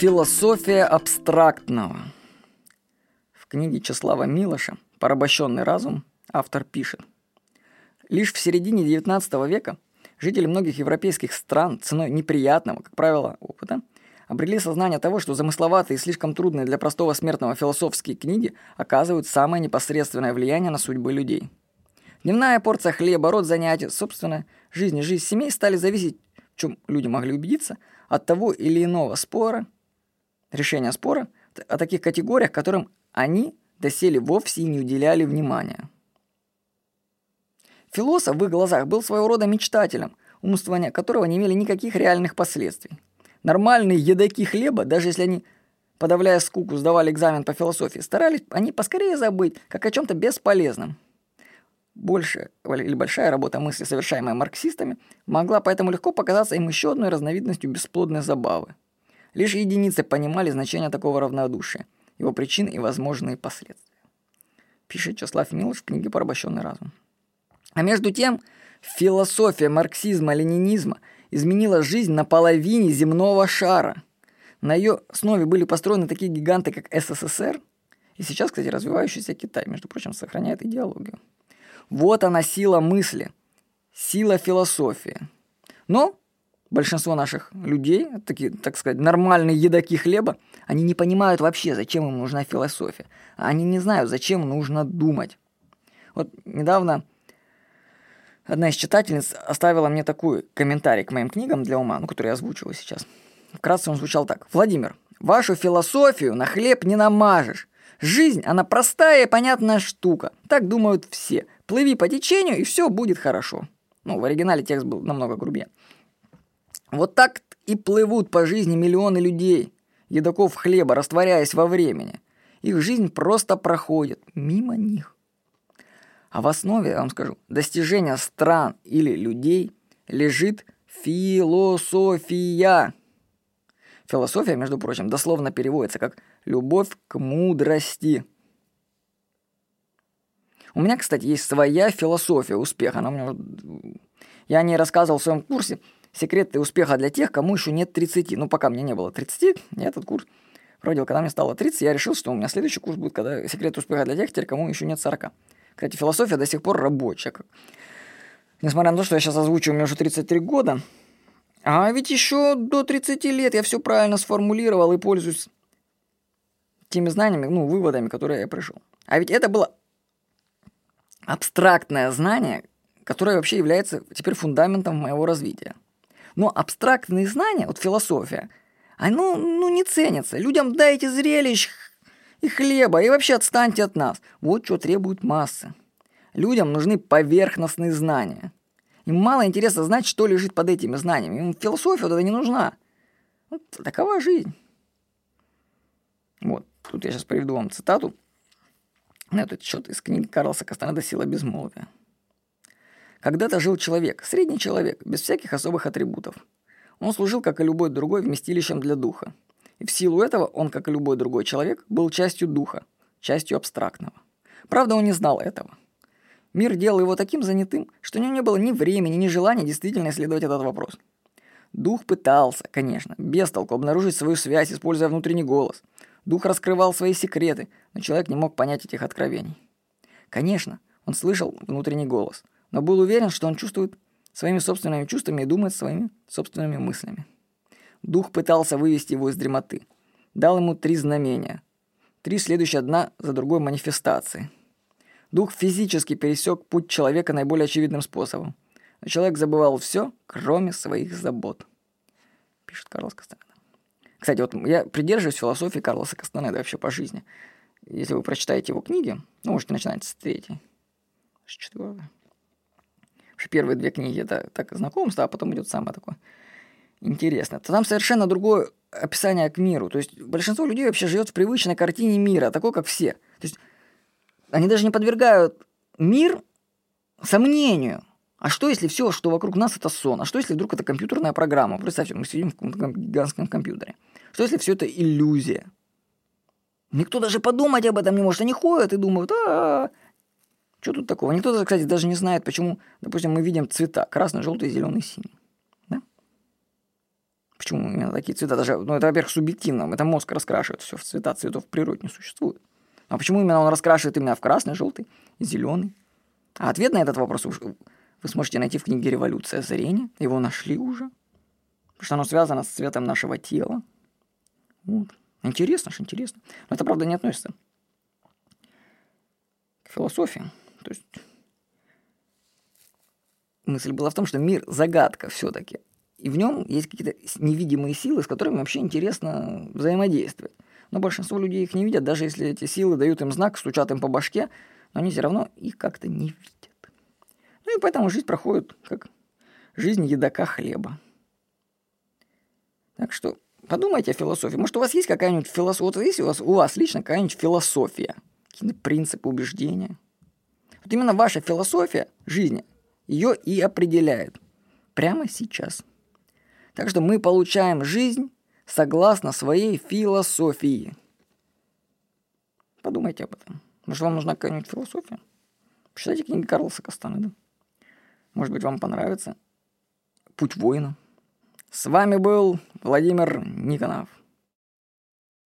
Философия абстрактного. В книге Числава Милоша «Порабощенный разум» автор пишет. Лишь в середине XIX века жители многих европейских стран ценой неприятного, как правило, опыта обрели сознание того, что замысловатые и слишком трудные для простого смертного философские книги оказывают самое непосредственное влияние на судьбы людей. Дневная порция хлеба, род занятий, собственная жизнь и жизнь семей стали зависеть, в чем люди могли убедиться, от того или иного спора, решения спора о таких категориях, которым они доселе вовсе не уделяли внимания. Философ в их глазах был своего рода мечтателем, умствования которого не имели никаких реальных последствий. Нормальные едоки хлеба, даже если они, подавляя скуку, сдавали экзамен по философии, старались они поскорее забыть, как о чем-то бесполезном. Большая или большая работа мысли, совершаемая марксистами, могла поэтому легко показаться им еще одной разновидностью бесплодной забавы. Лишь единицы понимали значение такого равнодушия, его причины и возможные последствия. Пишет Числав Милош в книге «Порабощенный разум». А между тем, философия марксизма-ленинизма изменила жизнь на половине земного шара. На ее основе были построены такие гиганты, как СССР, и сейчас, кстати, развивающийся Китай, между прочим, сохраняет идеологию. Вот она сила мысли, сила философии. Но большинство наших людей, такие, так сказать, нормальные едоки хлеба, они не понимают вообще, зачем им нужна философия. Они не знают, зачем нужно думать. Вот недавно одна из читательниц оставила мне такой комментарий к моим книгам для ума, ну, который я озвучиваю сейчас. Вкратце он звучал так. «Владимир, вашу философию на хлеб не намажешь. Жизнь, она простая и понятная штука. Так думают все. Плыви по течению, и все будет хорошо». Ну, в оригинале текст был намного грубее. Вот так и плывут по жизни миллионы людей, едоков хлеба, растворяясь во времени. Их жизнь просто проходит мимо них. А в основе, я вам скажу, достижения стран или людей лежит философия. Философия, между прочим, дословно переводится как «любовь к мудрости». У меня, кстати, есть своя философия успеха. Она у меня... Я о ней рассказывал в своем курсе – Секреты успеха для тех, кому еще нет 30. Ну, пока мне не было 30, я этот курс проводил. Когда мне стало 30, я решил, что у меня следующий курс будет, когда секрет успеха для тех, теперь, кому еще нет 40. Кстати, философия до сих пор рабочая. Несмотря на то, что я сейчас озвучу, у меня уже 33 года, а ведь еще до 30 лет я все правильно сформулировал и пользуюсь теми знаниями, ну, выводами, которые я пришел. А ведь это было абстрактное знание, которое вообще является теперь фундаментом моего развития. Но абстрактные знания, вот философия, оно ну, не ценится. Людям дайте зрелищ и хлеба, и вообще отстаньте от нас. Вот что требуют массы. Людям нужны поверхностные знания. Им мало интересно знать, что лежит под этими знаниями. Им философия вот это не нужна. Вот такова жизнь. Вот, тут я сейчас приведу вам цитату на этот счет из книги Карлса Кастанеда «Сила безмолвия». Когда-то жил человек, средний человек, без всяких особых атрибутов. Он служил, как и любой другой, вместилищем для духа. И в силу этого он, как и любой другой человек, был частью духа, частью абстрактного. Правда, он не знал этого. Мир делал его таким занятым, что у него не было ни времени, ни желания действительно исследовать этот вопрос. Дух пытался, конечно, без толку обнаружить свою связь, используя внутренний голос. Дух раскрывал свои секреты, но человек не мог понять этих откровений. Конечно, он слышал внутренний голос – но был уверен, что он чувствует своими собственными чувствами и думает своими собственными мыслями. Дух пытался вывести его из дремоты. Дал ему три знамения. Три следующие одна за другой манифестации. Дух физически пересек путь человека наиболее очевидным способом. Но человек забывал все, кроме своих забот. Пишет Карлос Кастанеда. Кстати, вот я придерживаюсь философии Карлоса Кастанеда вообще по жизни. Если вы прочитаете его книги, ну, можете начинать с третьей, с четвертой первые две книги это так знакомство, а потом идет самое такое интересное. То там совершенно другое описание к миру. То есть большинство людей вообще живет в привычной картине мира, такой, как все. То есть они даже не подвергают мир сомнению. А что, если все, что вокруг нас, это сон? А что, если вдруг это компьютерная программа? Представьте, мы сидим в каком-то гигантском компьютере. Что, если все это иллюзия? Никто даже подумать об этом не может. Они ходят и думают, а, что тут такого? Никто, кстати, даже не знает, почему, допустим, мы видим цвета красный, желтый, зеленый, синий. Да? Почему именно такие цвета? Даже, ну, это, во-первых, субъективно. Это мозг раскрашивает все в цвета. Цветов в природе не существует. А почему именно он раскрашивает именно в красный, желтый зеленый? А ответ на этот вопрос вы сможете найти в книге «Революция зрения». Его нашли уже. Потому что оно связано с цветом нашего тела. Вот. Интересно ж, интересно. Но это, правда, не относится к философии. То есть мысль была в том, что мир – загадка все-таки. И в нем есть какие-то невидимые силы, с которыми вообще интересно взаимодействовать. Но большинство людей их не видят, даже если эти силы дают им знак, стучат им по башке, но они все равно их как-то не видят. Ну и поэтому жизнь проходит как жизнь едока хлеба. Так что подумайте о философии. Может, у вас есть какая-нибудь философия? Вот есть у вас, у вас лично какая-нибудь философия? Какие-то принципы, убеждения? Вот именно ваша философия жизни ее и определяет. Прямо сейчас. Так что мы получаем жизнь согласно своей философии. Подумайте об этом. Может, вам нужна какая-нибудь философия? Почитайте книги Карлоса Кастанеда. Может быть, вам понравится «Путь воина». С вами был Владимир Никонов.